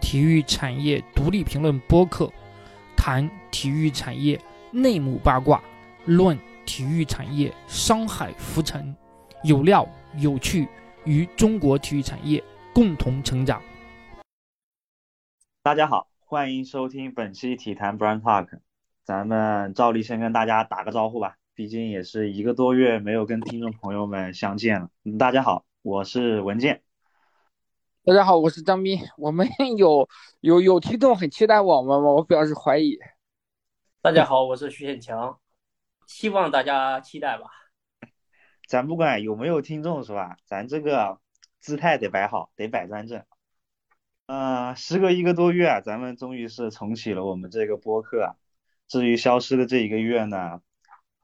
体育产业独立评论播客，谈体育产业内幕八卦，论体育产业商海浮沉，有料有趣，与中国体育产业共同成长。大家好，欢迎收听本期体坛 Brand Talk。咱们照例先跟大家打个招呼吧，毕竟也是一个多月没有跟听众朋友们相见了。嗯，大家好，我是文健。大家好，我是张斌。我们 有有有听众很期待我们吗？我表示怀疑。大家好，我是徐显强，希望大家期待吧。咱不管有没有听众是吧？咱这个姿态得摆好，得摆端正。呃，时隔一个多月啊，咱们终于是重启了我们这个播客啊。至于消失的这一个月呢，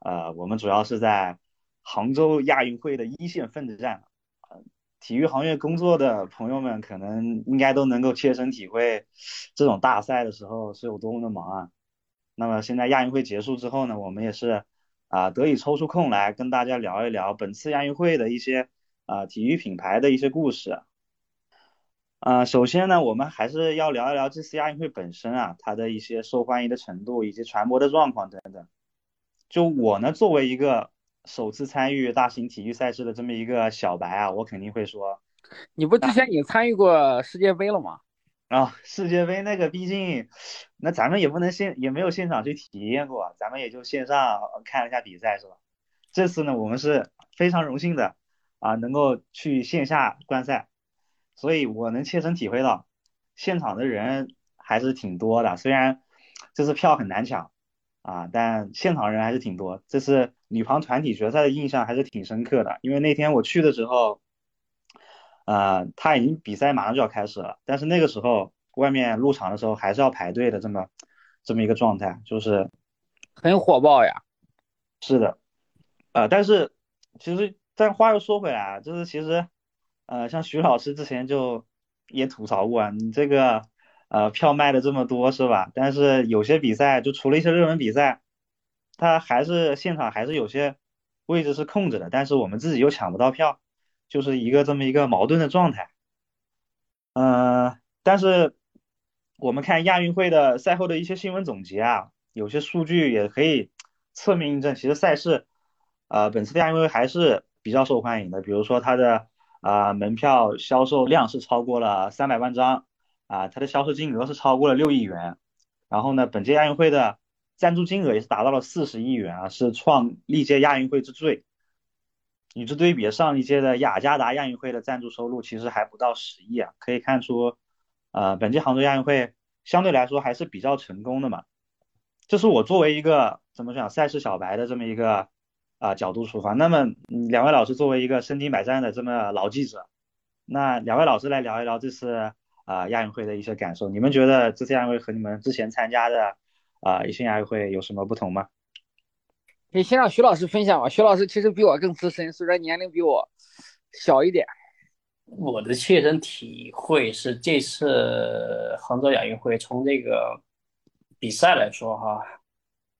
呃，我们主要是在杭州亚运会的一线奋战。呃，体育行业工作的朋友们可能应该都能够切身体会，这种大赛的时候是有多么的忙啊。那么现在亚运会结束之后呢，我们也是啊得以抽出空来跟大家聊一聊本次亚运会的一些啊体育品牌的一些故事。呃，首先呢，我们还是要聊一聊这次亚运会本身啊，它的一些受欢迎的程度以及传播的状况等等。就我呢，作为一个首次参与大型体育赛事的这么一个小白啊，我肯定会说，你不之前也参与过世界杯了吗？啊，世界杯那个毕竟，那咱们也不能现也没有现场去体验过，咱们也就线上看了一下比赛是吧？这次呢，我们是非常荣幸的啊，能够去线下观赛。所以我能切身体会到，现场的人还是挺多的。虽然这次票很难抢啊，但现场人还是挺多。这次女排团体决赛的印象还是挺深刻的。因为那天我去的时候，呃，他已经比赛马上就要开始了，但是那个时候外面入场的时候还是要排队的，这么这么一个状态，就是很火爆呀。是的，呃，但是其实，但话又说回来啊，就是其实。呃，像徐老师之前就也吐槽过，你这个呃票卖的这么多是吧？但是有些比赛就除了一些热门比赛，它还是现场还是有些位置是空着的，但是我们自己又抢不到票，就是一个这么一个矛盾的状态。嗯，但是我们看亚运会的赛后的一些新闻总结啊，有些数据也可以侧面印证，其实赛事呃本次亚运会还是比较受欢迎的，比如说它的。啊，门票销售量是超过了三百万张，啊，它的销售金额是超过了六亿元，然后呢，本届亚运会的赞助金额也是达到了四十亿元啊，是创历届亚运会之最。与之对比，上一届的雅加达亚运会的赞助收入其实还不到十亿啊，可以看出，呃，本届杭州亚运会相对来说还是比较成功的嘛。这是我作为一个怎么讲赛事小白的这么一个。啊，角度出发。那么，两位老师作为一个身经百战的这么老记者，那两位老师来聊一聊这次啊亚运会的一些感受。你们觉得这次亚运会和你们之前参加的啊一些亚运会有什么不同吗？可以先让徐老师分享吧。徐老师其实比我更资深，虽然年龄比我小一点。我的切身体会是，这次杭州亚运会从这个比赛来说，哈。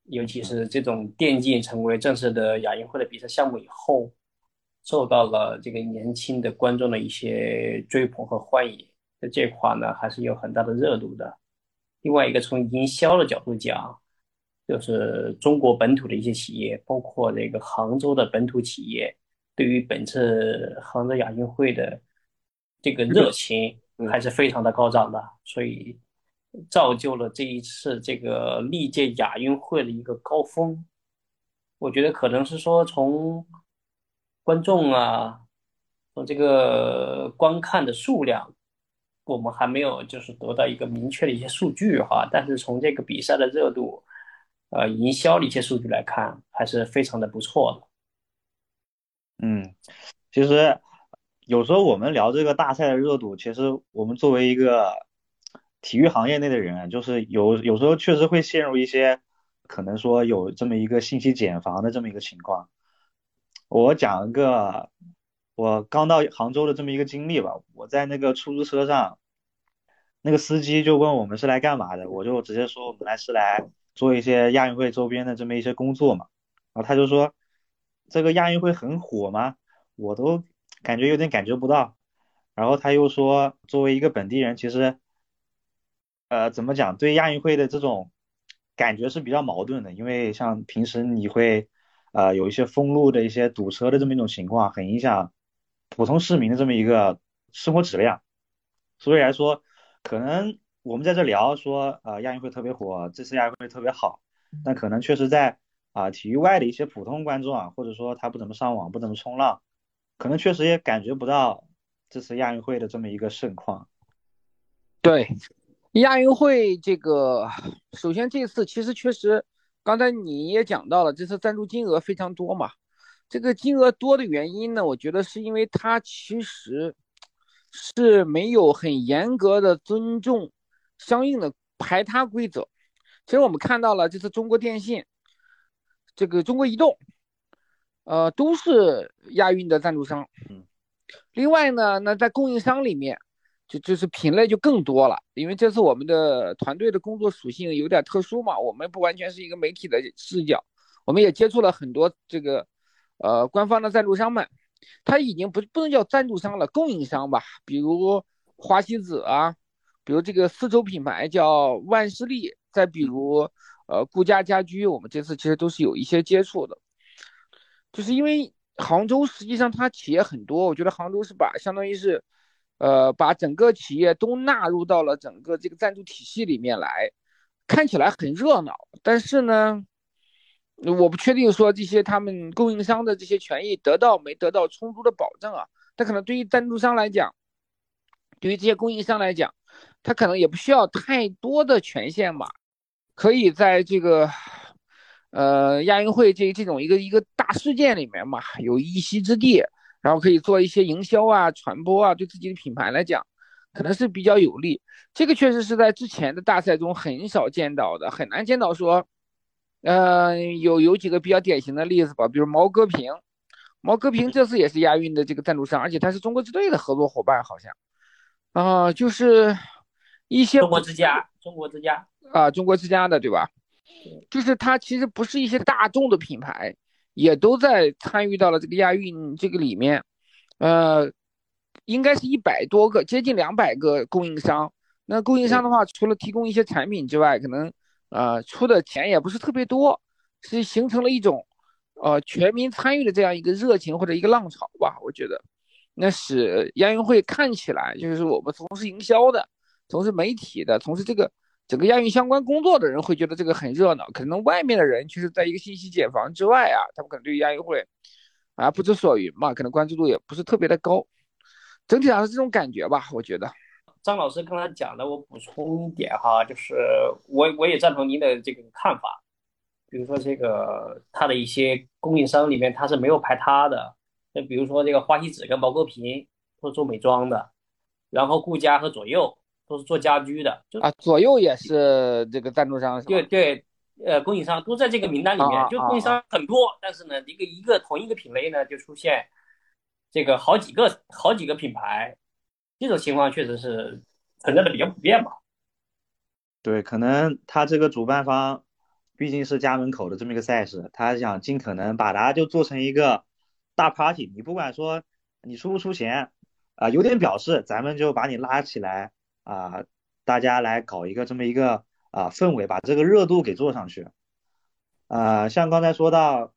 尤其是这种电竞成为正式的亚运会的比赛项目以后，受到了这个年轻的观众的一些追捧和欢迎，在这块呢还是有很大的热度的。另外一个从营销的角度讲，就是中国本土的一些企业，包括这个杭州的本土企业，对于本次杭州亚运会的这个热情还是非常的高涨的，所以。造就了这一次这个历届亚运会的一个高峰，我觉得可能是说从观众啊，从这个观看的数量，我们还没有就是得到一个明确的一些数据哈，但是从这个比赛的热度，呃，营销的一些数据来看，还是非常的不错。嗯，其实有时候我们聊这个大赛的热度，其实我们作为一个。体育行业内的人，就是有有时候确实会陷入一些可能说有这么一个信息茧房的这么一个情况。我讲一个我刚到杭州的这么一个经历吧。我在那个出租车上，那个司机就问我们是来干嘛的，我就直接说我们来是来做一些亚运会周边的这么一些工作嘛。然后他就说这个亚运会很火吗？我都感觉有点感觉不到。然后他又说，作为一个本地人，其实，呃，怎么讲，对亚运会的这种感觉是比较矛盾的，因为像平时你会，呃，有一些封路的一些堵车的这么一种情况，很影响普通市民的这么一个生活质量。所以来说，可能我们在这聊说，呃，亚运会特别火，这次亚运会特别好，但可能确实在啊体育外的一些普通观众啊，或者说他不怎么上网，不怎么冲浪，可能确实也感觉不到。这次亚运会的这么一个盛况，对亚运会这个，首先这次其实确实，刚才你也讲到了，这次赞助金额非常多嘛。这个金额多的原因呢，我觉得是因为它其实是没有很严格的尊重相应的排他规则。其实我们看到了，这次中国电信、这个中国移动，呃，都是亚运的赞助商。嗯。另外呢，那在供应商里面，就就是品类就更多了。因为这次我们的团队的工作属性有点特殊嘛，我们不完全是一个媒体的视角，我们也接触了很多这个，呃，官方的赞助商们，他已经不不能叫赞助商了，供应商吧，比如华西子啊，比如这个丝绸品牌叫万事利，再比如呃顾家家居，我们这次其实都是有一些接触的，就是因为。杭州实际上它企业很多，我觉得杭州是把相当于是，呃，把整个企业都纳入到了整个这个赞助体系里面来，看起来很热闹。但是呢，我不确定说这些他们供应商的这些权益得到没得到充足的保证啊。他可能对于赞助商来讲，对于这些供应商来讲，他可能也不需要太多的权限嘛，可以在这个。呃，亚运会这这种一个一个大事件里面嘛，有一席之地，然后可以做一些营销啊、传播啊，对自己的品牌来讲，可能是比较有利。这个确实是在之前的大赛中很少见到的，很难见到说，呃，有有几个比较典型的例子吧，比如毛戈平，毛戈平这次也是亚运的这个赞助商，而且他是中国之队的合作伙伴，好像，啊，就是一些中国之家，中国之家。啊，中国之家的，对吧？就是它其实不是一些大众的品牌，也都在参与到了这个亚运这个里面，呃，应该是一百多个，接近两百个供应商。那供应商的话，除了提供一些产品之外，可能呃出的钱也不是特别多，是形成了一种呃全民参与的这样一个热情或者一个浪潮吧。我觉得，那使亚运会看起来就是我们从事营销的、从事媒体的、从事这个。整个亚运相关工作的人会觉得这个很热闹，可能外面的人其实在一个信息茧房之外啊，他们可能对亚运会啊不知所云嘛，可能关注度也不是特别的高，整体上是这种感觉吧，我觉得。张老师刚才讲的，我补充一点哈，就是我我也赞同您的这个看法，比如说这个它的一些供应商里面它是没有排他的，那比如说这个花西子跟毛戈平都是做美妆的，然后顾家和左右。都是做家居的，就啊，左右也是这个赞助商，对对，呃，供应商都在这个名单里面，就供应商很多，但是呢，一个一个同一个品类呢，就出现这个好几个好几个品牌，这种情况确实是存在的比较普遍吧？对，可能他这个主办方毕竟是家门口的这么一个赛事，他想尽可能把它就做成一个大 party，你不管说你出不出钱啊，有点表示，咱们就把你拉起来。啊，大家来搞一个这么一个啊氛围，把这个热度给做上去。啊，像刚才说到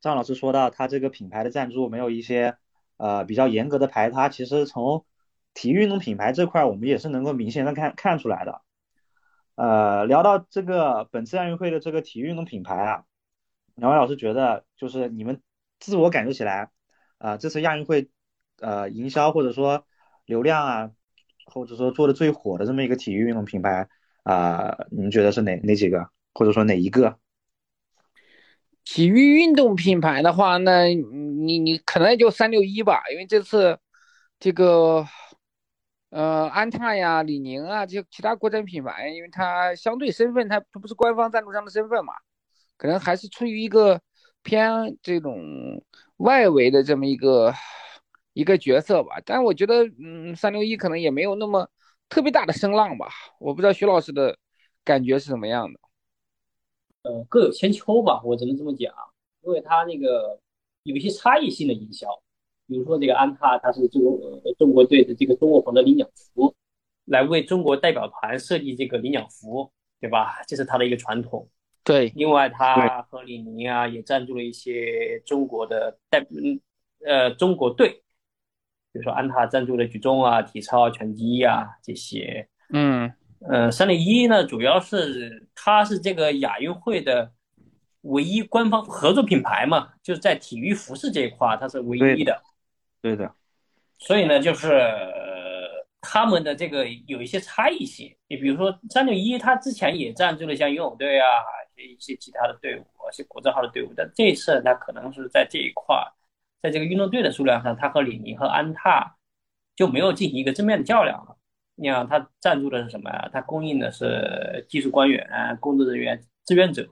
张老师说到他这个品牌的赞助没有一些呃比较严格的排他，其实从体育运动品牌这块我们也是能够明显的看看出来的。呃，聊到这个本次亚运会的这个体育运动品牌啊，两位老师觉得就是你们自我感觉起来啊，这次亚运会呃营销或者说流量啊。或者说做的最火的这么一个体育运动品牌啊，你们觉得是哪哪几个？或者说哪一个？体育运动品牌的话，那你你可能就三六一吧，因为这次这个呃安踏呀、李宁啊这些其他国产品牌，因为它相对身份它它不是官方赞助商的身份嘛，可能还是出于一个偏这种外围的这么一个。一个角色吧，但我觉得，嗯，三六一可能也没有那么特别大的声浪吧。我不知道徐老师的感觉是什么样的。呃，各有千秋吧，我只能这么讲，因为它那个有一些差异性的营销，比如说这个安踏，它是中国中国队的这个中国红的领奖服，来为中国代表团设计这个领奖服，对吧？这是它的一个传统。对，另外，他和李宁啊也赞助了一些中国的代，嗯，呃，中国队，比如说安踏赞助的举重啊、体操、拳击啊这些。嗯，呃，三六一呢，主要是它是这个亚运会的唯一官方合作品牌嘛，就是在体育服饰这一块，它是唯一的。对的。所以呢，就是。他们的这个有一些差异性，你比如说三六一，他之前也赞助了像游泳队啊，一些其他的队伍，一些国字号的队伍，但这次他可能是在这一块，在这个运动队的数量上，他和李宁和安踏就没有进行一个正面的较量了。你看，他赞助的是什么呀？他供应的是技术官员、工作人员、志愿者，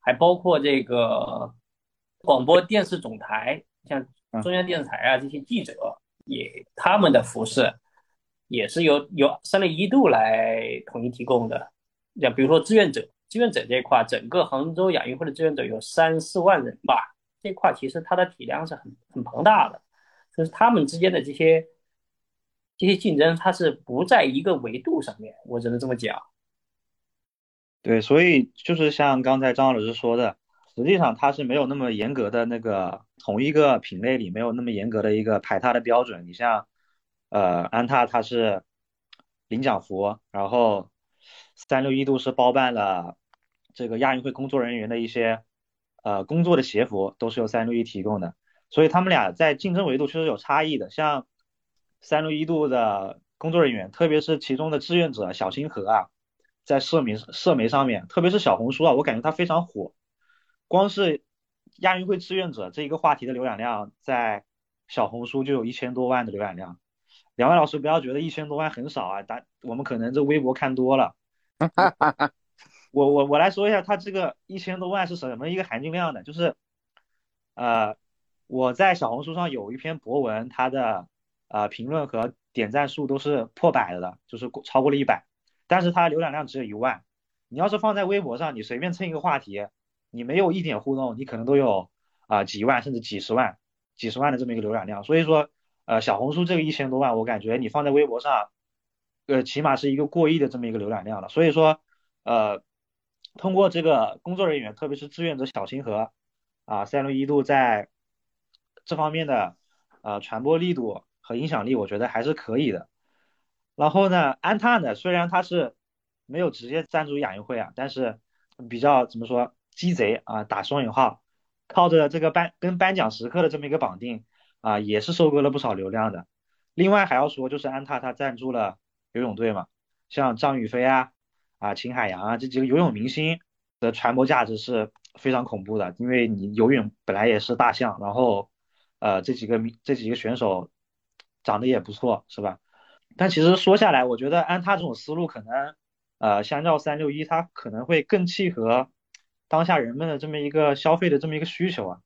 还包括这个广播电视总台，像中央电视台啊这些记者，也他们的服饰。也是由由三六一度来统一提供的，像比如说志愿者，志愿者这一块，整个杭州亚运会的志愿者有三四万人吧，这块其实它的体量是很很庞大的，就是他们之间的这些这些竞争，它是不在一个维度上面，我只能这么讲。对，所以就是像刚才张老师说的，实际上它是没有那么严格的那个同一个品类里没有那么严格的一个排他的标准，你像。呃，安踏它是领奖服，然后三六一度是包办了这个亚运会工作人员的一些呃工作的鞋服，都是由三六一提供的，所以他们俩在竞争维度确实有差异的。像三六一度的工作人员，特别是其中的志愿者小星河啊，在社媒社媒上面，特别是小红书啊，我感觉他非常火。光是亚运会志愿者这一个话题的浏览量，在小红书就有一千多万的浏览量。两位老师不要觉得一千多万很少啊，但我们可能这微博看多了。我我我来说一下，他这个一千多万是什么一个含金量呢？就是，呃，我在小红书上有一篇博文，它的呃评论和点赞数都是破百的，就是超过了一百，但是它浏览量只有一万。你要是放在微博上，你随便蹭一个话题，你没有一点互动，你可能都有啊几万甚至几十万、几十万的这么一个浏览量。所以说。呃，小红书这个一千多万，我感觉你放在微博上，呃，起码是一个过亿的这么一个浏览量了。所以说，呃，通过这个工作人员，特别是志愿者小星河，啊，三六一度在这方面的呃传播力度和影响力，我觉得还是可以的。然后呢，安踏呢，虽然它是没有直接赞助亚运会啊，但是比较怎么说，鸡贼啊，打双引号，靠着这个颁跟颁奖时刻的这么一个绑定。啊，也是收割了不少流量的。另外还要说，就是安踏它赞助了游泳队嘛，像张雨霏啊、啊秦海洋啊这几个游泳明星的传播价值是非常恐怖的。因为你游泳本来也是大项，然后呃这几个这几个选手长得也不错，是吧？但其实说下来，我觉得安踏这种思路可能呃相较三六一，它可能会更契合当下人们的这么一个消费的这么一个需求啊。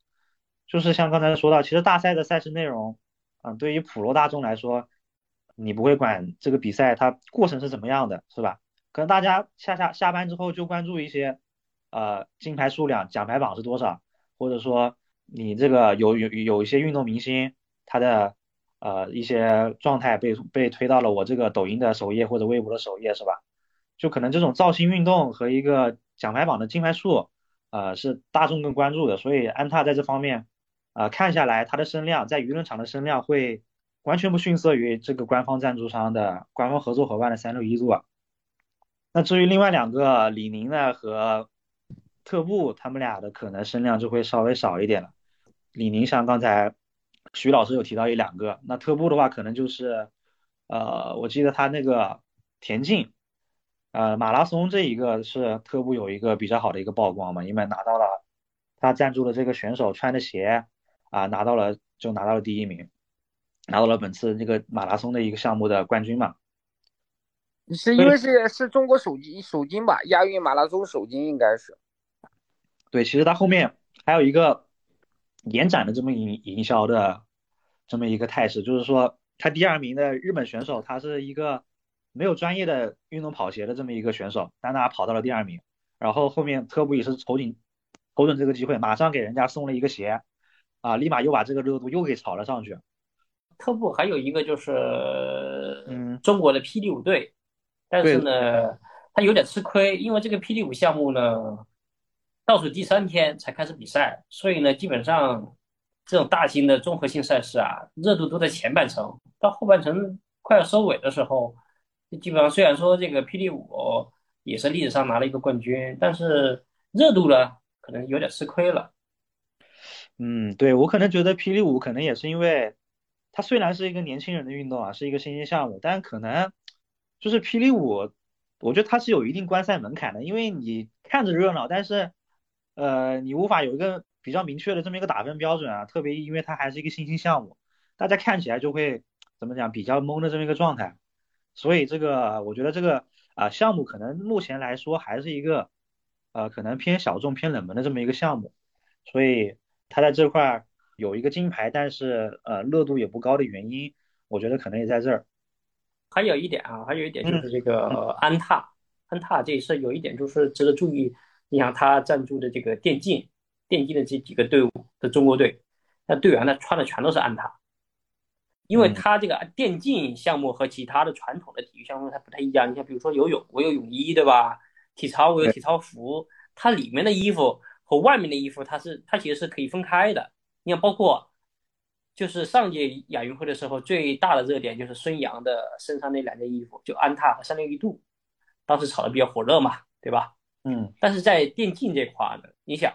就是像刚才说到，其实大赛的赛事内容，嗯，对于普罗大众来说，你不会管这个比赛它过程是怎么样的，是吧？可能大家下下下班之后就关注一些，呃，金牌数量、奖牌榜是多少，或者说你这个有有有一些运动明星，他的呃一些状态被被推到了我这个抖音的首页或者微博的首页，是吧？就可能这种造星运动和一个奖牌榜的金牌数，呃，是大众更关注的，所以安踏在这方面。啊，看下来，它的声量在舆论场的声量会完全不逊色于这个官方赞助商的官方合作伙伴的三六一度。那至于另外两个李宁呢和特步，他们俩的可能声量就会稍微少一点了。李宁像刚才徐老师有提到一两个，那特步的话可能就是呃，我记得他那个田径，呃，马拉松这一个是特步有一个比较好的一个曝光嘛，因为拿到了他赞助的这个选手穿的鞋。啊，拿到了就拿到了第一名，拿到了本次这个马拉松的一个项目的冠军嘛？是因为是是中国首金首金吧？亚运马拉松首金应该是。对，其实他后面还有一个延展的这么营营销的这么一个态势，就是说他第二名的日本选手，他是一个没有专业的运动跑鞋的这么一个选手，但他跑到了第二名，然后后面特步也是瞅准瞅准这个机会，马上给人家送了一个鞋。啊，立马又把这个热度又给炒了上去。特步还有一个就是，嗯，中国的霹雳舞队，但是呢，他有点吃亏，因为这个霹雳舞项目呢，倒数第三天才开始比赛，所以呢，基本上这种大型的综合性赛事啊，热度都在前半程，到后半程快要收尾的时候，基本上虽然说这个霹雳舞也是历史上拿了一个冠军，但是热度呢，可能有点吃亏了。嗯，对我可能觉得霹雳舞可能也是因为。它虽然是一个年轻人的运动啊，是一个新兴项目，但可能就是霹雳舞，我觉得它是有一定观赛门槛的，因为你看着热闹，但是呃，你无法有一个比较明确的这么一个打分标准啊，特别因为它还是一个新兴项目，大家看起来就会怎么讲比较懵的这么一个状态，所以这个我觉得这个啊项目可能目前来说还是一个呃可能偏小众偏冷门的这么一个项目，所以它在这块儿。有一个金牌，但是呃热度也不高的原因，我觉得可能也在这儿。还有一点啊，还有一点就是这个安踏，安踏这一次有一点就是值得注意，你想他赞助的这个电竞，电竞的这几个队伍的中国队，那队员呢穿的全都是安踏，因为它这个电竞项目和其他的传统的体育项目它不太一样。你像比如说游泳，我有泳衣对吧？体操我有体操服，它里面的衣服和外面的衣服它是它其实是可以分开的。你看，包括就是上届亚运会的时候，最大的热点就是孙杨的身上那两件衣服，就安踏和三六一度，当时炒的比较火热嘛，对吧？嗯。但是在电竞这块呢，你想，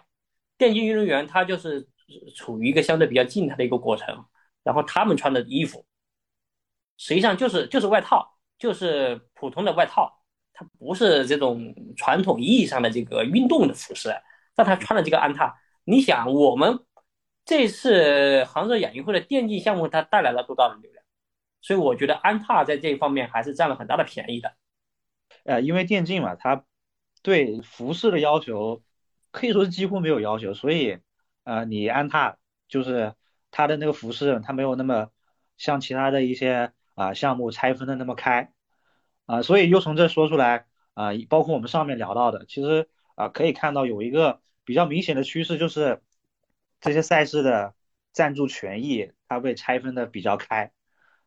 电竞运动员他就是处于一个相对比较静态的一个过程，然后他们穿的衣服，实际上就是就是外套，就是普通的外套，它不是这种传统意义上的这个运动的服饰，但他穿了这个安踏，你想我们。这次杭州亚运会的电竞项目，它带来了多大的流量？所以我觉得安踏在这一方面还是占了很大的便宜的。呃，因为电竞嘛，它对服饰的要求可以说是几乎没有要求，所以呃，你安踏就是它的那个服饰，它没有那么像其他的一些啊项目拆分的那么开啊，所以又从这说出来啊，包括我们上面聊到的，其实啊可以看到有一个比较明显的趋势就是。这些赛事的赞助权益，它被拆分的比较开。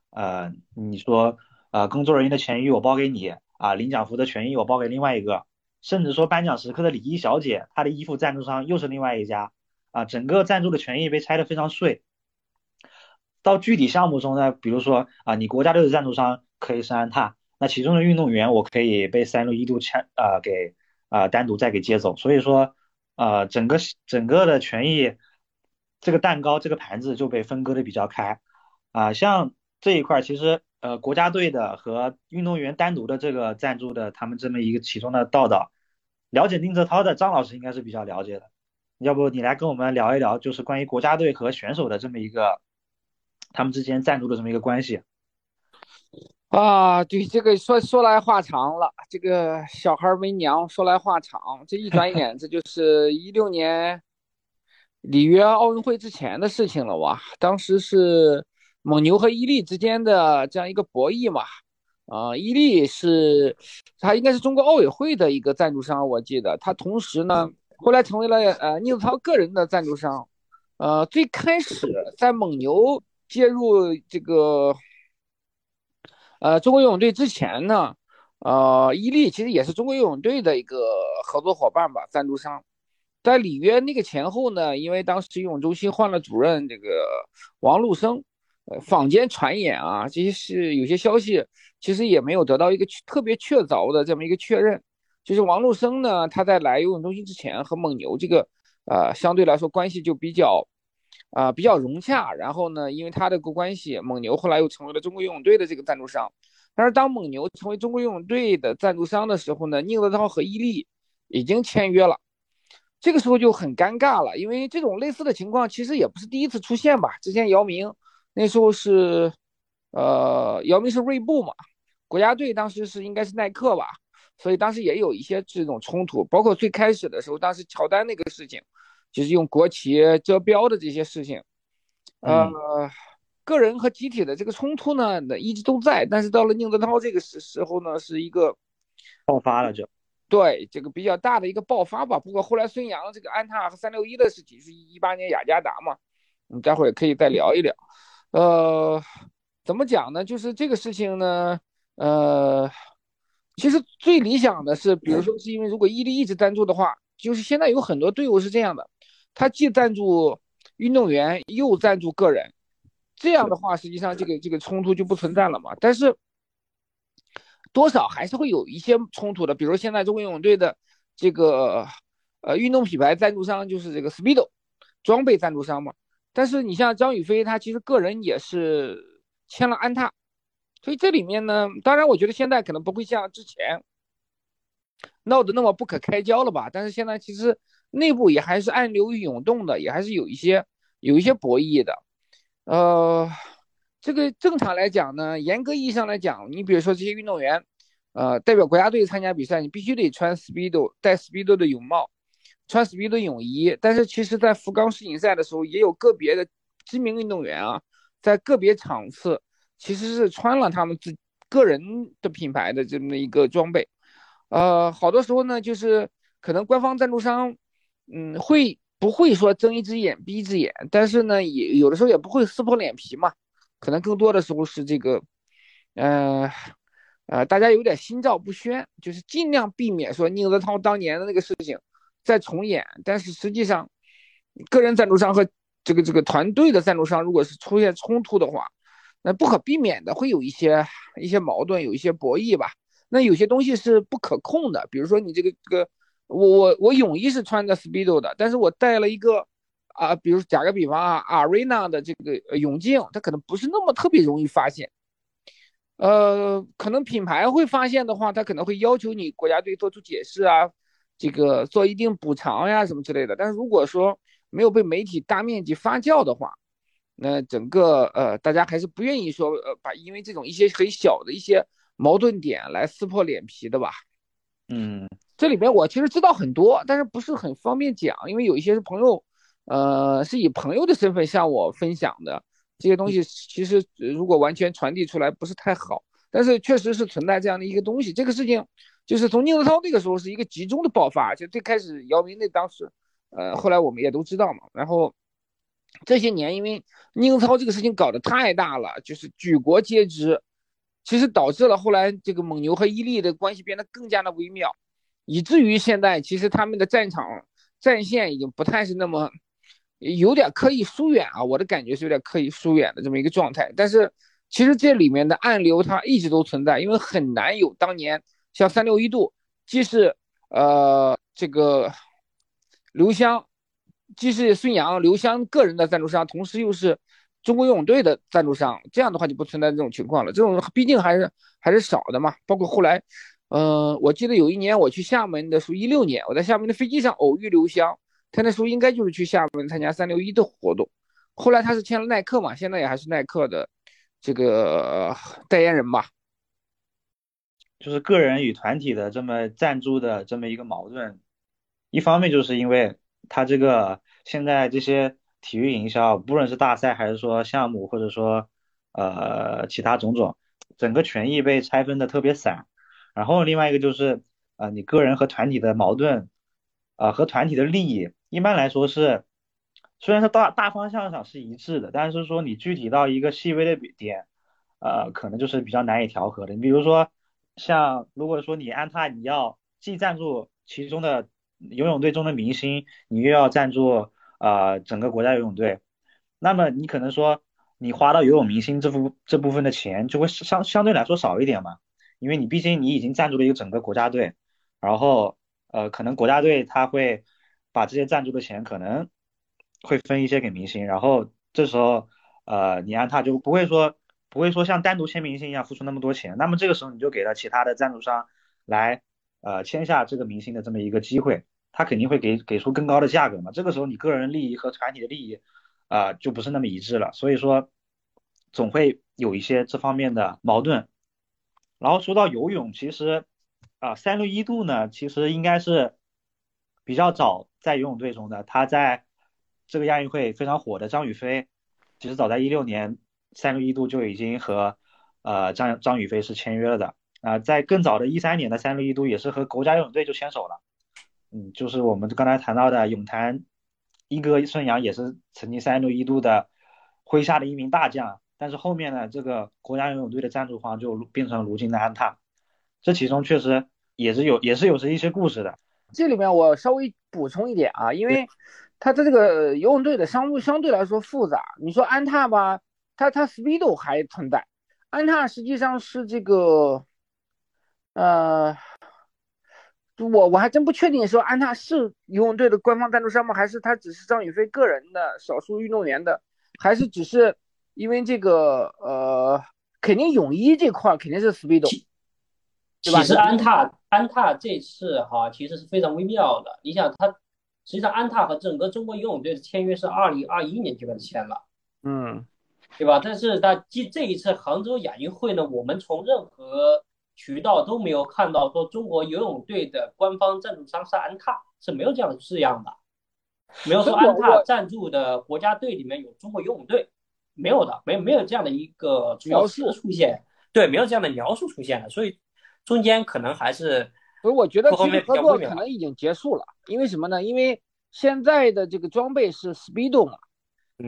呃，你说，啊，工作人员的权益我包给你啊，领奖服的权益我包给另外一个，甚至说颁奖时刻的礼仪小姐，她的衣服赞助商又是另外一家啊，整个赞助的权益被拆的非常碎。到具体项目中呢，比如说啊，你国家队的赞助商可以是安踏，那其中的运动员我可以被三六一度签啊给啊单独再给接走，所以说呃整个整个的权益。这个蛋糕这个盘子就被分割的比较开，啊，像这一块其实呃国家队的和运动员单独的这个赞助的他们这么一个其中的道道，了解宁泽涛的张老师应该是比较了解的，要不你来跟我们聊一聊，就是关于国家队和选手的这么一个他们之间赞助的这么一个关系。啊，对这个说说来话长了，这个小孩没娘，说来话长，这一转 眼这就是一六年。里约奥运会之前的事情了哇，当时是蒙牛和伊利之间的这样一个博弈嘛，啊，伊利是，他应该是中国奥委会的一个赞助商，我记得。他同时呢，后来成为了呃宁泽涛个人的赞助商，呃，最开始在蒙牛介入这个，呃中国游泳队之前呢，呃，伊利其实也是中国游泳队的一个合作伙伴吧，赞助商。在里约那个前后呢，因为当时游泳中心换了主任，这个王路生，呃，坊间传言啊，这些是有些消息，其实也没有得到一个特别确凿的这么一个确认。就是王路生呢，他在来游泳中心之前和蒙牛这个，呃，相对来说关系就比较，啊，比较融洽。然后呢，因为他的关系，蒙牛后来又成为了中国游泳队的这个赞助商。但是当蒙牛成为中国游泳队的赞助商的时候呢，宁泽涛和伊利已经签约了。这个时候就很尴尬了，因为这种类似的情况其实也不是第一次出现吧。之前姚明那时候是，呃，姚明是锐步嘛，国家队当时是应该是耐克吧，所以当时也有一些这种冲突。包括最开始的时候，当时乔丹那个事情，就是用国旗遮标的这些事情，呃，个人和集体的这个冲突呢，一直都在。但是到了宁泽涛这个时时候呢，是一个爆发了就。对这个比较大的一个爆发吧，不过后来孙杨这个安踏和三六一的事情是一八年雅加达嘛，我们待会儿也可以再聊一聊。呃，怎么讲呢？就是这个事情呢，呃，其实最理想的是，比如说是因为如果伊利一直赞助的话，就是现在有很多队伍是这样的，他既赞助运动员又赞助个人，这样的话，实际上这个这个冲突就不存在了嘛。但是多少还是会有一些冲突的，比如现在中国游泳队的这个呃运动品牌赞助商就是这个 Speedo 装备赞助商嘛。但是你像张雨霏，她其实个人也是签了安踏，所以这里面呢，当然我觉得现在可能不会像之前闹得那么不可开交了吧。但是现在其实内部也还是暗流涌动的，也还是有一些有一些博弈的。呃，这个正常来讲呢，严格意义上来讲，你比如说这些运动员，呃，代表国家队参加比赛，你必须得穿 Speedo，戴 Speedo 的泳帽。穿 Speedo 泳衣，但是其实，在福冈世锦赛的时候，也有个别的知名运动员啊，在个别场次其实是穿了他们自个人的品牌的这么一个装备。呃，好多时候呢，就是可能官方赞助商，嗯，会不会说睁一只眼闭一只眼？但是呢，也有的时候也不会撕破脸皮嘛。可能更多的时候是这个，呃，呃，大家有点心照不宣，就是尽量避免说宁泽涛当年的那个事情。再重演，但是实际上，个人赞助商和这个这个团队的赞助商，如果是出现冲突的话，那不可避免的会有一些一些矛盾，有一些博弈吧。那有些东西是不可控的，比如说你这个这个，我我我泳衣是穿的 Speedo 的，但是我带了一个啊，比如打个比方啊，Arena 的这个泳镜，它可能不是那么特别容易发现。呃，可能品牌会发现的话，他可能会要求你国家队做出解释啊。这个做一定补偿呀，什么之类的。但是如果说没有被媒体大面积发酵的话，那整个呃，大家还是不愿意说呃，把因为这种一些很小的一些矛盾点来撕破脸皮的吧。嗯，这里面我其实知道很多，但是不是很方便讲，因为有一些是朋友，呃，是以朋友的身份向我分享的这些东西，其实如果完全传递出来不是太好。但是确实是存在这样的一个东西，这个事情。就是从宁泽涛那个时候是一个集中的爆发，就最开始姚明那当时，呃，后来我们也都知道嘛。然后这些年，因为宁泽涛这个事情搞得太大了，就是举国皆知，其实导致了后来这个蒙牛和伊利的关系变得更加的微妙，以至于现在其实他们的战场战线已经不太是那么有点刻意疏远啊，我的感觉是有点刻意疏远的这么一个状态。但是其实这里面的暗流它一直都存在，因为很难有当年。像三六一度，既是呃这个刘湘，既是孙杨、刘湘个人的赞助商，同时又是中国游泳队的赞助商，这样的话就不存在这种情况了。这种毕竟还是还是少的嘛。包括后来，嗯，我记得有一年我去厦门的时候，一六年我在厦门的飞机上偶遇刘湘，他那时候应该就是去厦门参加三六一的活动。后来他是签了耐克嘛，现在也还是耐克的这个代言人吧。就是个人与团体的这么赞助的这么一个矛盾，一方面就是因为他这个现在这些体育营销，不论是大赛还是说项目，或者说呃其他种种，整个权益被拆分的特别散。然后另外一个就是呃你个人和团体的矛盾，啊和团体的利益，一般来说是虽然说大大方向上是一致的，但是说你具体到一个细微的点，呃可能就是比较难以调和的。你比如说。像如果说你安踏，你要既赞助其中的游泳队中的明星，你又要赞助啊整个国家游泳队，那么你可能说你花到游泳明星这部这部分的钱就会相相对来说少一点嘛，因为你毕竟你已经赞助了一个整个国家队，然后呃可能国家队他会把这些赞助的钱可能会分一些给明星，然后这时候呃你安踏就不会说。不会说像单独签明星一样付出那么多钱，那么这个时候你就给了其他的赞助商来呃签下这个明星的这么一个机会，他肯定会给给出更高的价格嘛。这个时候你个人利益和团体的利益啊就不是那么一致了，所以说总会有一些这方面的矛盾。然后说到游泳，其实啊三六一度呢其实应该是比较早在游泳队中的，他在这个亚运会非常火的张雨霏，其实早在一六年。三六一度就已经和呃张张雨霏是签约了的啊，在更早的一三年的三六一度也是和国家游泳队就牵手了，嗯，就是我们刚才谈到的泳坛一哥孙杨也是曾经三六一度的麾下的一名大将，但是后面呢，这个国家游泳队的赞助方就变成如今的安踏，这其中确实也是有也是有着一些故事的。这里面我稍微补充一点啊，因为它的这个游泳队的商务相对来说复杂。你说安踏吧，它它 Speedo 还存在，安踏实际上是这个，呃，我我还真不确定说安踏是游泳队的官方赞助商吗？还是他只是张雨霏个人的少数运动员的？还是只是因为这个呃，肯定泳衣这块肯定是 Speedo。其实安踏安踏这次哈，其实是非常微妙的。你想，它实际上安踏和整个中国游泳队的签约是二零二一年就开始签了，嗯，对吧？但是它这这一次杭州亚运会呢，我们从任何渠道都没有看到说中国游泳队的官方赞助商是安踏，是没有这样的字样的，没有说安踏赞助的国家队里面有中国游泳队，没有的，没没有这样的一个描述出现，对，没有这样的描述出现的，所以。中间可能还是，不是我觉得其实合作可能已经结束了，因为什么呢？因为现在的这个装备是 Speedo 嘛，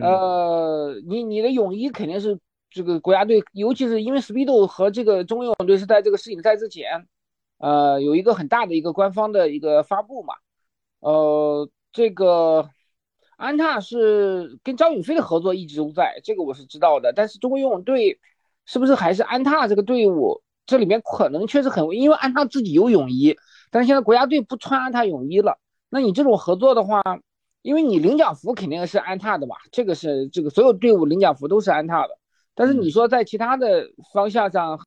呃，你你的泳衣肯定是这个国家队，尤其是因为 Speedo 和这个中泳队是在这个世锦赛之前，呃，有一个很大的一个官方的一个发布嘛，呃，这个安踏是跟张雨霏的合作一直都在，这个我是知道的，但是中国游泳队是不是还是安踏这个队伍？这里面可能确实很，因为安踏自己有泳衣，但是现在国家队不穿安踏泳衣了。那你这种合作的话，因为你领奖服肯定是安踏的吧，这个是这个所有队伍领奖服都是安踏的。但是你说在其他的方向上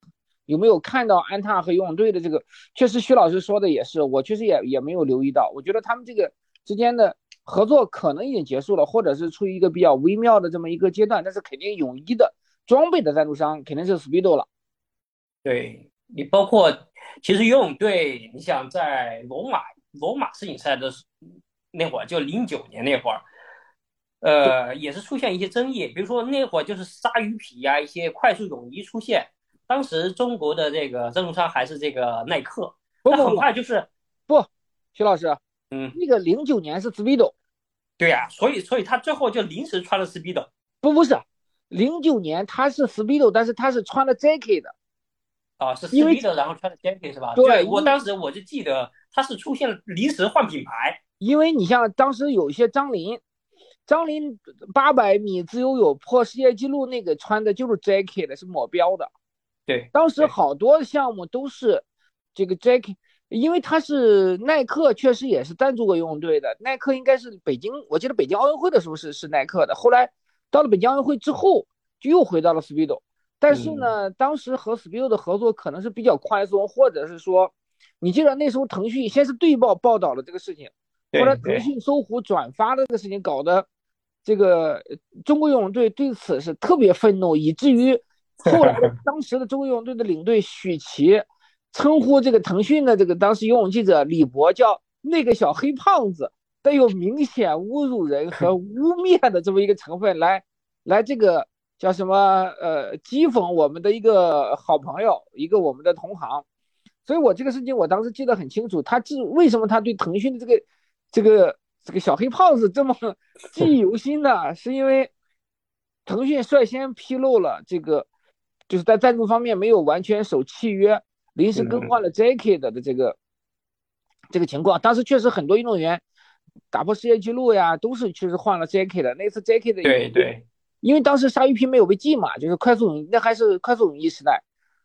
有没有看到安踏和游泳队的这个？确实，徐老师说的也是，我确实也也没有留意到。我觉得他们这个之间的合作可能已经结束了，或者是处于一个比较微妙的这么一个阶段。但是肯定泳衣的装备的赞助商肯定是 Speedo 了。对你，包括其实游泳队，你想在罗马罗马世锦赛的那会儿，就零九年那会儿，呃，也是出现一些争议。比如说那会儿就是鲨鱼皮呀，一些快速泳衣出现。当时中国的这个赞助商还是这个耐克，那很快就是不，徐老师，嗯，那个零九年是 Speedo，对呀，所以所以他最后就临时穿了 Speedo。不不是，零九年他是 Speedo，但是他是穿了 Jacket 的。啊，是 Speedo，然后穿了 Jacket 是吧？对，我当时我就记得他是出现了临时换品牌，因为你像当时有一些张琳，张琳八百米自由泳破世界纪录那个穿的就是 Jacket 的是抹标的，对，当时好多项目都是这个 Jacket，因为他是耐克，确实也是赞助过游泳队的，耐克应该是北京，我记得北京奥运会的时候是是耐克的，后来到了北京奥运会之后就又回到了 Speedo。但是呢，当时和 Speedo 的合作可能是比较宽松，或者是说，你记得那时候腾讯先是对报报道了这个事情，后来腾讯、搜狐转发了这个事情，搞得这个中国游泳队对此是特别愤怒，以至于后来 当时的中国游泳队的领队许琪称呼这个腾讯的这个当时游泳记者李博叫那个小黑胖子，带有明显侮辱人和污蔑的这么一个成分来来这个。叫什么？呃，讥讽我们的一个好朋友，一个我们的同行，所以我这个事情我当时记得很清楚。他是为什么他对腾讯的这个这个这个小黑胖子这么记忆犹新呢？是因为腾讯率先披露了这个，就是在赞助方面没有完全守契约，临时更换了 Jacket 的这个这个情况。当时确实很多运动员打破世界纪录呀，都是确实换了 Jacket 的。那次 Jacket 的对对。因为当时鲨鱼皮没有被禁嘛，就是快速泳，那还是快速泳衣时代，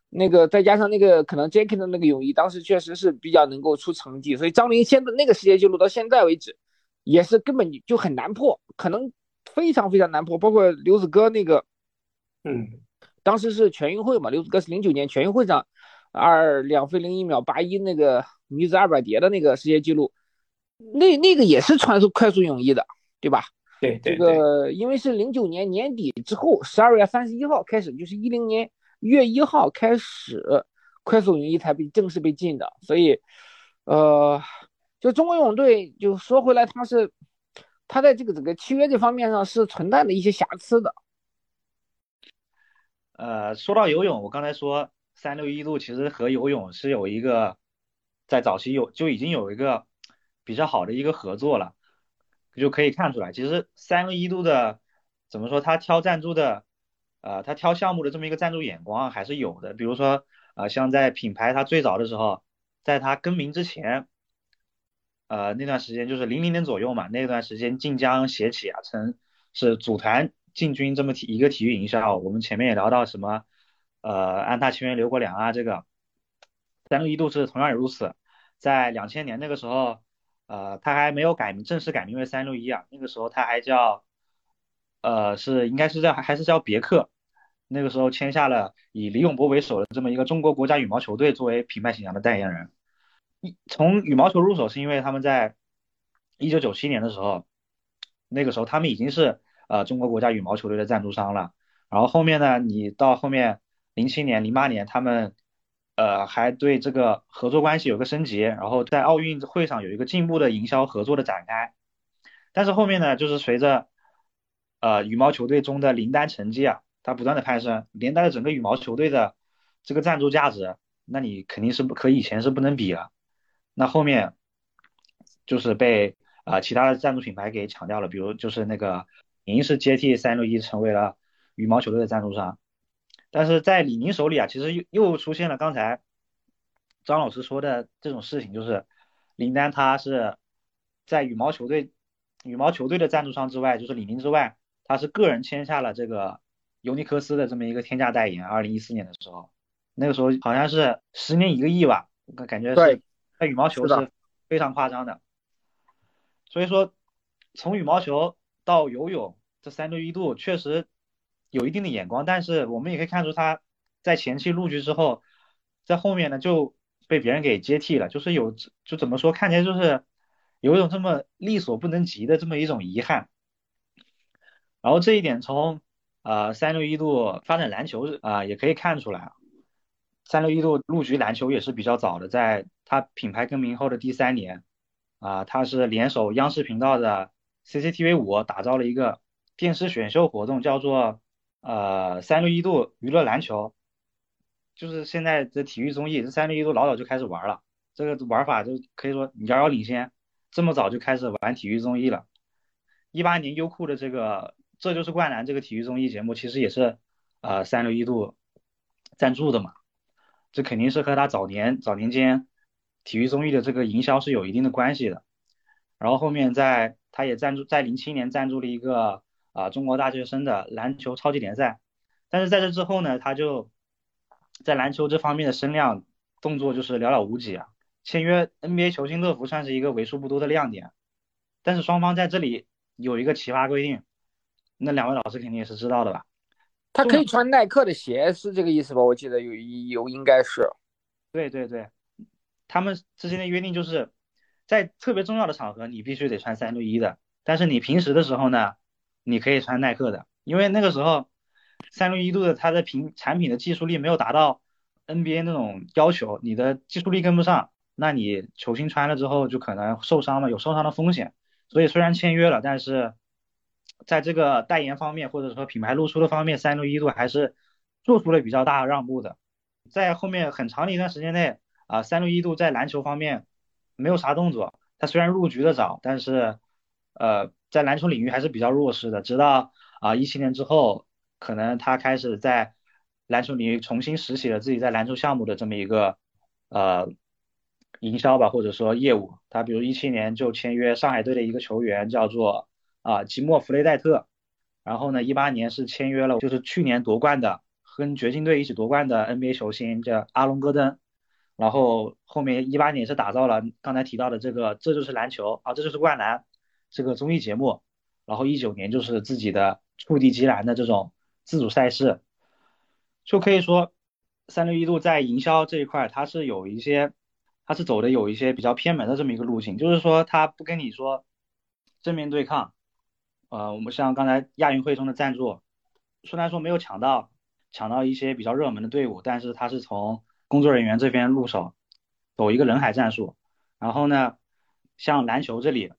那个再加上那个可能 Jacket 的那个泳衣，当时确实是比较能够出成绩，所以张琳现在那个世界纪录到现在为止，也是根本就很难破，可能非常非常难破。包括刘子歌那个，嗯，当时是全运会嘛，刘子歌是零九年全运会上二两分零一秒八一那个女子二百蝶的那个世界纪录，那那个也是穿速快速泳衣的，对吧？对，这个因为是零九年年底之后，十二月三十一号开始，就是一零年一月一号开始，快速泳衣才被正式被禁的。所以，呃，就中国游泳队，就说回来，他是他在这个整个契约这方面上是存在的一些瑕疵的。呃，说到游泳，我刚才说三六一度其实和游泳是有一个在早期有就已经有一个比较好的一个合作了。就可以看出来，其实三六一度的怎么说，他挑赞助的，呃，他挑项目的这么一个赞助眼光还是有的。比如说，呃，像在品牌它最早的时候，在它更名之前，呃，那段时间就是零零年左右嘛，那段时间晋江携起啊，曾是组团进军这么体一个体育营销。我们前面也聊到什么，呃，安踏签约刘国梁啊，这个三六一度是同样也如此。在两千年那个时候。呃，他还没有改名，正式改名为三六一啊。那个时候他还叫，呃，是应该是叫还是叫别克。那个时候签下了以李永波为首的这么一个中国国家羽毛球队作为品牌形象的代言人。一从羽毛球入手，是因为他们在一九九七年的时候，那个时候他们已经是呃中国国家羽毛球队的赞助商了。然后后面呢，你到后面零七年、零八年他们。呃，还对这个合作关系有个升级，然后在奥运会上有一个进一步的营销合作的展开。但是后面呢，就是随着呃羽毛球队中的林丹成绩啊，它不断的攀升，连带着整个羽毛球队的这个赞助价值，那你肯定是不和以前是不能比了。那后面就是被啊其他的赞助品牌给抢掉了，比如就是那个已经是接替三六一成为了羽毛球队的赞助商。但是在李宁手里啊，其实又又出现了刚才张老师说的这种事情，就是林丹他是在羽毛球队羽毛球队的赞助商之外，就是李宁之外，他是个人签下了这个尤尼克斯的这么一个天价代言。二零一四年的时候，那个时候好像是十年一个亿吧，感觉是在羽毛球是非常夸张的。所以说，从羽毛球到游泳这三六一度确实。有一定的眼光，但是我们也可以看出他在前期入局之后，在后面呢就被别人给接替了，就是有就怎么说，看起来就是有一种这么力所不能及的这么一种遗憾。然后这一点从呃三六一度发展篮球啊也可以看出来，三六一度入局篮球也是比较早的，在他品牌更名后的第三年啊，他是联手央视频道的 CCTV 五打造了一个电视选秀活动，叫做。呃，三六一度娱乐篮球，就是现在的体育综艺，这三六一度老早就开始玩了，这个玩法就可以说遥遥领先，这么早就开始玩体育综艺了。一八年优酷的这个《这就是灌篮》这个体育综艺节目，其实也是呃三六一度赞助的嘛，这肯定是和他早年早年间体育综艺的这个营销是有一定的关系的。然后后面在他也赞助，在零七年赞助了一个。啊，中国大学生的篮球超级联赛，但是在这之后呢，他就在篮球这方面的声量动作就是寥寥无几啊。签约 NBA 球星乐福算是一个为数不多的亮点，但是双方在这里有一个奇葩规定，那两位老师肯定也是知道的吧？他可以穿耐克的鞋，是这个意思吧？我记得有有应该是。对对对，他们之间的约定就是在特别重要的场合你必须得穿三六一的，但是你平时的时候呢？你可以穿耐克的，因为那个时候三六一度的它的品产品的技术力没有达到 NBA 那种要求，你的技术力跟不上，那你球星穿了之后就可能受伤了，有受伤的风险。所以虽然签约了，但是在这个代言方面或者说品牌露出的方面，三六一度还是做出了比较大的让步的。在后面很长的一段时间内啊，三六一度在篮球方面没有啥动作，他虽然入局的早，但是呃。在篮球领域还是比较弱势的，直到啊一七年之后，可能他开始在篮球领域重新拾起了自己在篮球项目的这么一个呃营销吧，或者说业务。他比如一七年就签约上海队的一个球员叫做啊吉莫弗雷戴特，然后呢一八年是签约了就是去年夺冠的跟掘金队一起夺冠的 NBA 球星叫阿隆戈登，然后后面一八年是打造了刚才提到的这个这就是篮球啊这就是灌篮。这个综艺节目，然后一九年就是自己的触地即篮的这种自主赛事，就可以说三六一度在营销这一块，它是有一些，它是走的有一些比较偏门的这么一个路径，就是说它不跟你说正面对抗，呃，我们像刚才亚运会中的赞助，虽然说没有抢到抢到一些比较热门的队伍，但是它是从工作人员这边入手，走一个人海战术，然后呢，像篮球这里。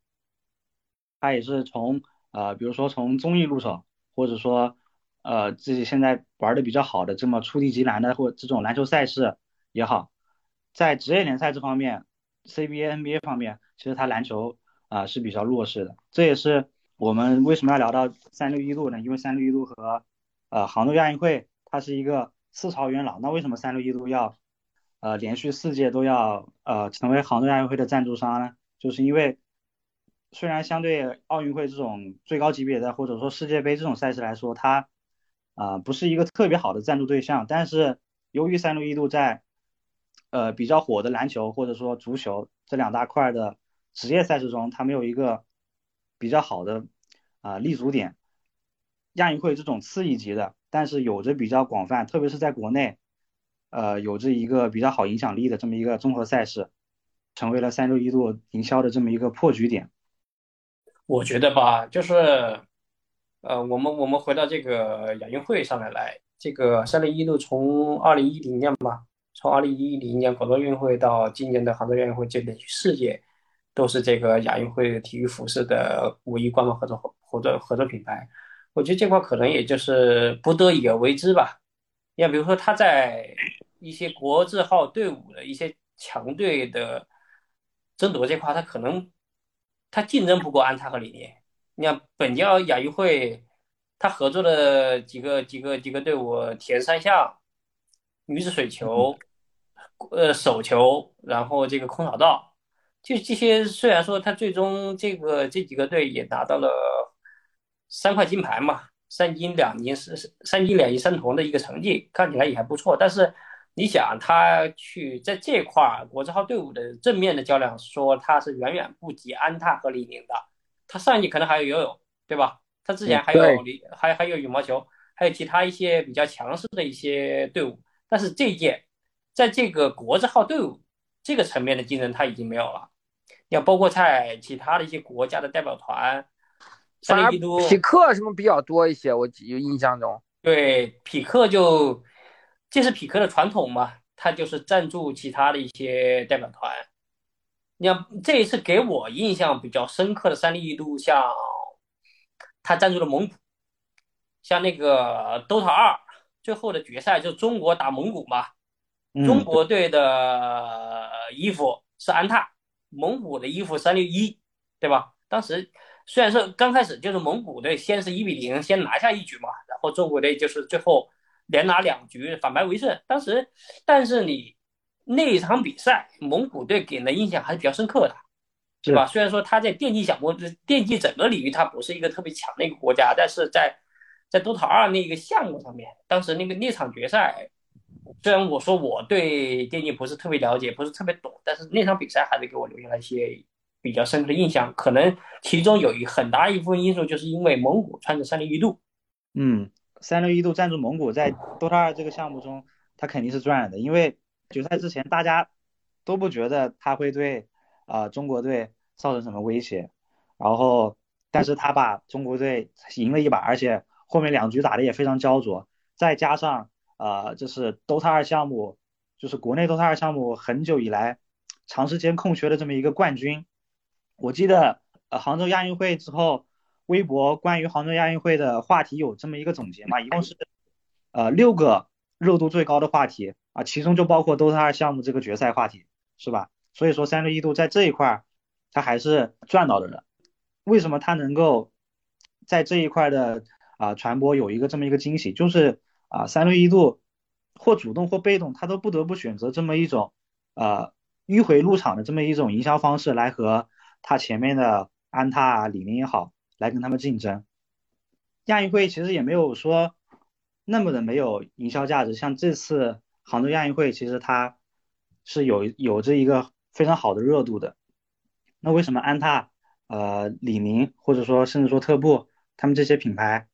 他也是从呃，比如说从综艺入手，或者说呃自己现在玩的比较好的这么触地即篮的或这种篮球赛事也好，在职业联赛这方面，CBA、NBA 方面，其实他篮球啊是比较弱势的。这也是我们为什么要聊到三六一度呢？因为三六一度和呃杭州亚运会它是一个四朝元老。那为什么三六一度要呃连续四届都要呃成为杭州亚运会的赞助商呢？就是因为虽然相对奥运会这种最高级别的或者说世界杯这种赛事来说，它啊不是一个特别好的赞助对象，但是由于三六一度在呃，比较火的篮球或者说足球这两大块的职业赛事中，它没有一个比较好的啊立足点。亚运会这种次一级的，但是有着比较广泛，特别是在国内，呃，有着一个比较好影响力的这么一个综合赛事，成为了三六一度营销的这么一个破局点。我觉得吧，就是，呃，我们我们回到这个亚运会上面来，这个三零一度从二零一零年吧。从二零一零年广州亚运会到今年的杭州亚运会，这连续四届都是这个亚运会体育服饰的唯一官方合作合作合作品牌。我觉得这块可能也就是不得已而为之吧。你看，比如说他在一些国字号队伍的一些强队的争夺这块，他可能他竞争不过安踏和李宁。你看本届亚运会，他合作的几个几个几个队伍，铁人三项、女子水球。呃，手球，然后这个空手道，就这些。虽然说他最终这个这几个队也拿到了三块金牌嘛，三金两银是三金两银三铜的一个成绩，看起来也还不错。但是你想，他去在这块国字号队伍的正面的较量，说他是远远不及安踏和李宁的。他上一季可能还有游泳，对吧？他之前还有李，还还有羽毛球，还有其他一些比较强势的一些队伍。但是这一届。在这个国字号队伍这个层面的竞争，他已经没有了。要包括在其他的一些国家的代表团，三匹克什么比较多一些，我有印象中。对，匹克就这是匹克的传统嘛，他就是赞助其他的一些代表团。你像这一次给我印象比较深刻的三六一度，像他赞助了蒙古，像那个 DOTA 二最后的决赛就中国打蒙古嘛。中国队的衣服是安踏，蒙古的衣服三六一，对吧？当时虽然说刚开始就是蒙古队先是一比零先拿下一局嘛，然后中国队就是最后连拿两局反败为胜。当时，但是你那一场比赛，蒙古队给人的印象还是比较深刻的，对吧？虽然说他在电竞项目、电竞整个领域他不是一个特别强的一个国家，但是在在 DOTA 二那个项目上面，当时那个那场决赛。虽然我说我对电竞不是特别了解，不是特别懂，但是那场比赛还是给我留下了一些比较深刻的印象。可能其中有一很大一部分因素，就是因为蒙古穿着三零一度。嗯，三六一度赞助蒙古，在 DOTA 二这个项目中，他肯定是赚的，因为决赛之前大家都不觉得他会对啊中国队造成什么威胁，然后但是他把中国队赢了一把，而且后面两局打的也非常焦灼，再加上。呃，就是 DOTA 二项目，就是国内 DOTA 二项目很久以来长时间空缺的这么一个冠军。我记得呃杭州亚运会之后，微博关于杭州亚运会的话题有这么一个总结嘛，一共是呃六个热度最高的话题啊，其中就包括 DOTA 二项目这个决赛话题，是吧？所以说三六一度在这一块儿他还是赚到的了。为什么他能够在这一块的啊传播有一个这么一个惊喜，就是。啊，三六一度或主动或被动，他都不得不选择这么一种呃迂回入场的这么一种营销方式来和他前面的安踏啊、李宁也好来跟他们竞争。亚运会其实也没有说那么的没有营销价值，像这次杭州亚运会，其实它是有有着一个非常好的热度的。那为什么安踏、呃李宁或者说甚至说特步他们这些品牌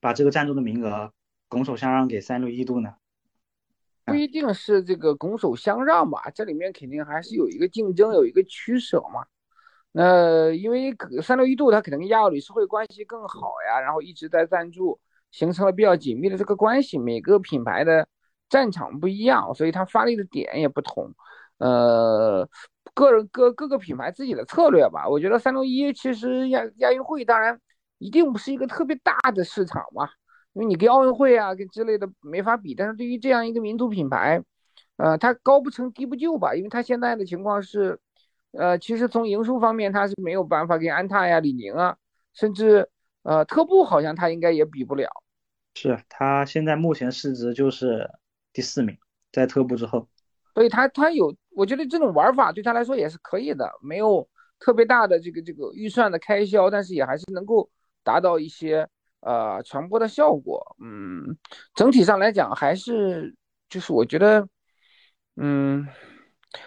把这个赞助的名额？拱手相让给三六一度呢？不一定是这个拱手相让吧，这里面肯定还是有一个竞争，有一个取舍嘛。那因为三六一度它可能跟亚奥理事会关系更好呀，然后一直在赞助，形成了比较紧密的这个关系。每个品牌的战场不一样，所以它发力的点也不同。呃，个人各各个品牌自己的策略吧。我觉得三六一其实亚亚运会当然一定不是一个特别大的市场嘛。因为你跟奥运会啊，跟之类的没法比，但是对于这样一个民族品牌，呃，它高不成低不就吧？因为它现在的情况是，呃，其实从营收方面，它是没有办法跟安踏呀、李宁啊，甚至呃特步好像它应该也比不了。是它现在目前市值就是第四名，在特步之后。所以它它有，我觉得这种玩法对他来说也是可以的，没有特别大的这个这个预算的开销，但是也还是能够达到一些呃传播的效果。嗯，整体上来讲还是就是我觉得，嗯。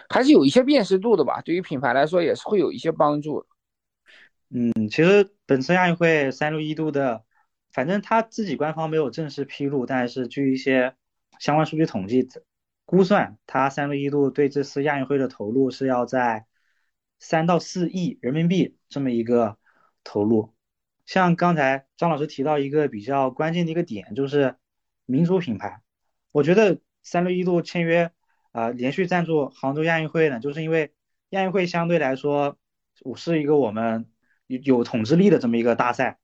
还是有一些辨识度的吧，对于品牌来说也是会有一些帮助。嗯，其实本次亚运会三六一度的，反正他自己官方没有正式披露，但是据一些相关数据统计估算，他三六一度对这次亚运会的投入是要在三到四亿人民币这么一个投入。像刚才张老师提到一个比较关键的一个点，就是民族品牌，我觉得三六一度签约。啊，连续赞助杭州亚运会呢，就是因为亚运会相对来说，我是一个我们有有统治力的这么一个大赛，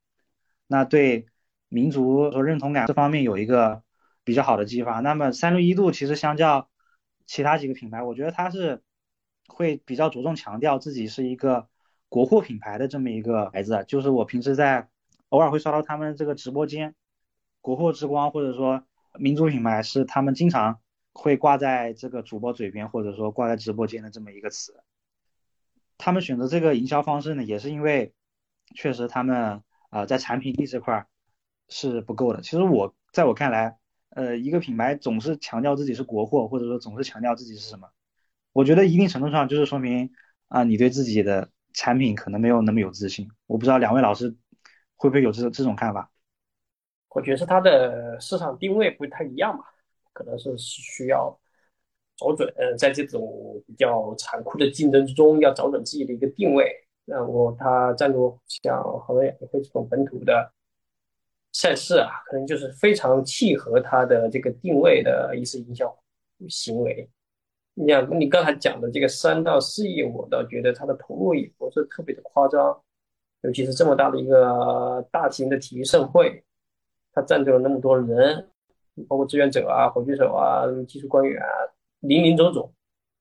那对民族和认同感这方面有一个比较好的激发。那么三六一度其实相较其他几个品牌，我觉得它是会比较着重强调自己是一个国货品牌的这么一个牌子。就是我平时在偶尔会刷到他们这个直播间，国货之光或者说民族品牌是他们经常。会挂在这个主播嘴边，或者说挂在直播间的这么一个词。他们选择这个营销方式呢，也是因为确实他们啊在产品力这块是不够的。其实我在我看来，呃，一个品牌总是强调自己是国货，或者说总是强调自己是什么，我觉得一定程度上就是说明啊你对自己的产品可能没有那么有自信。我不知道两位老师会不会有这这种看法？我觉得是它的市场定位不太一样嘛。可能是需要找准，在这种比较残酷的竞争之中，要找准自己的一个定位。然后他赞助像杭州亚运会这种本土的赛事啊，可能就是非常契合他的这个定位的一次营销行为。你像你刚才讲的这个三到四亿，我倒觉得他的投入也不是特别的夸张，尤其是这么大的一个大型的体育盛会，他赞助了那么多人。包括志愿者啊、火炬手啊、技术官员啊，林林总总，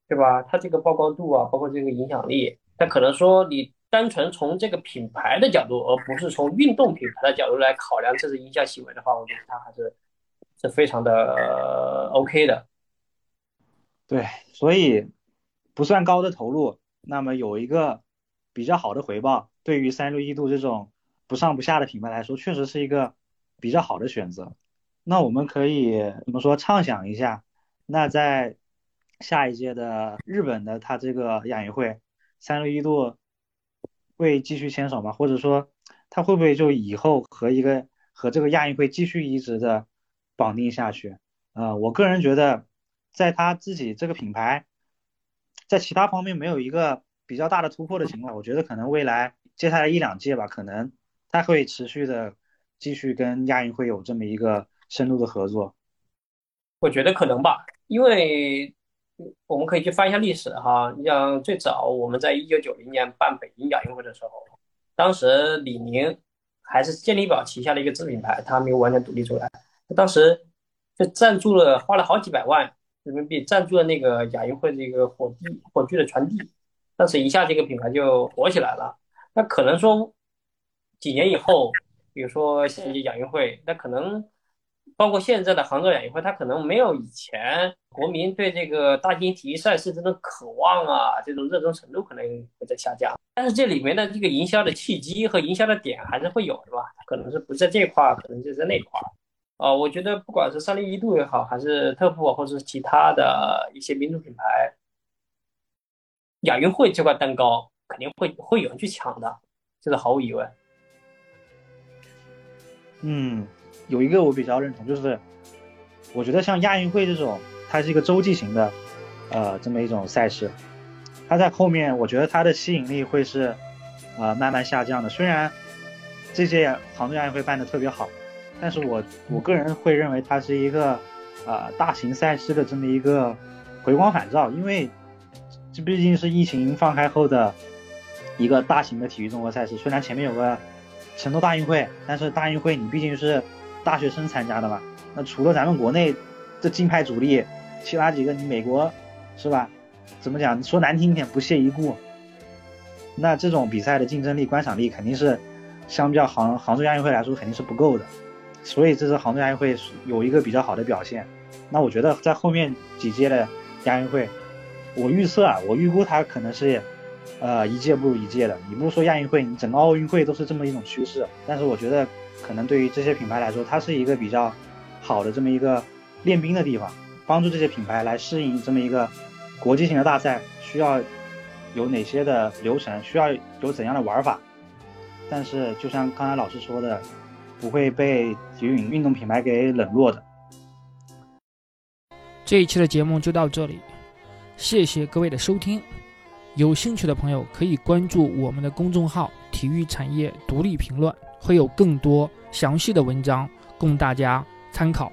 对吧？它这个曝光度啊，包括这个影响力，它可能说你单纯从这个品牌的角度，而不是从运动品牌的角度来考量这是营销行为的话，我觉得它还是是非常的 OK 的。对，所以不算高的投入，那么有一个比较好的回报，对于三六一度这种不上不下的品牌来说，确实是一个比较好的选择。那我们可以怎么说？畅想一下，那在下一届的日本的他这个亚运会，三六一度会继续牵手吗？或者说他会不会就以后和一个和这个亚运会继续一直的绑定下去？呃，我个人觉得，在他自己这个品牌在其他方面没有一个比较大的突破的情况，我觉得可能未来接下来一两届吧，可能他会持续的继续跟亚运会有这么一个。深度的合作，我觉得可能吧，因为我们可以去翻一下历史哈。你像最早我们在一九九零年办北京亚运会的时候，当时李宁还是健力宝旗下的一个子品牌，它没有完全独立出来。当时就赞助了，花了好几百万人民币赞助了那个亚运会这个火炬火炬的传递，当时一下这个品牌就火起来了。那可能说几年以后，比如说亚运会，那可能。包括现在的杭州亚运会，它可能没有以前国民对这个大型体育赛事这种渴望啊，这种热衷程度可能会在下降。但是这里面的这个营销的契机和营销的点还是会有，是吧？可能是不在这块，可能就在那块。啊，我觉得不管是三零一度也好，还是特步，或者是其他的一些民族品牌，亚运会这块蛋糕肯定会会有人去抢的，这是毫无疑问。嗯。有一个我比较认同，就是我觉得像亚运会这种，它是一个洲际型的，呃，这么一种赛事，它在后面，我觉得它的吸引力会是，呃，慢慢下降的。虽然这届杭州亚运会办的特别好，但是我我个人会认为它是一个，呃，大型赛事的这么一个回光返照，因为这毕竟是疫情放开后的一个大型的体育综合赛事。虽然前面有个成都大运会，但是大运会你毕竟是。大学生参加的嘛，那除了咱们国内这金牌主力，其他几个你美国是吧？怎么讲？说难听一点，不屑一顾。那这种比赛的竞争力、观赏力肯定是相较杭杭州亚运会来说肯定是不够的。所以这次杭州亚运会有一个比较好的表现。那我觉得在后面几届的亚运会，我预测啊，我预估它可能是，呃，一届不如一届的。你不说亚运会，你整个奥运会都是这么一种趋势。但是我觉得，可能对于这些品牌来说，它是一个比较好的这么一个练兵的地方，帮助这些品牌来适应这么一个国际性的大赛，需要有哪些的流程，需要有怎样的玩法。但是就像刚才老师说的。不会被体育运动品牌给冷落的。这一期的节目就到这里，谢谢各位的收听。有兴趣的朋友可以关注我们的公众号“体育产业独立评论”，会有更多详细的文章供大家参考。